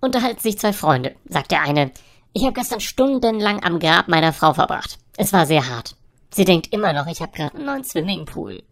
unterhalten sich zwei Freunde, sagt der eine. Ich habe gestern stundenlang am Grab meiner Frau verbracht. Es war sehr hart. Sie denkt immer noch, ich habe gerade einen neuen Swimmingpool.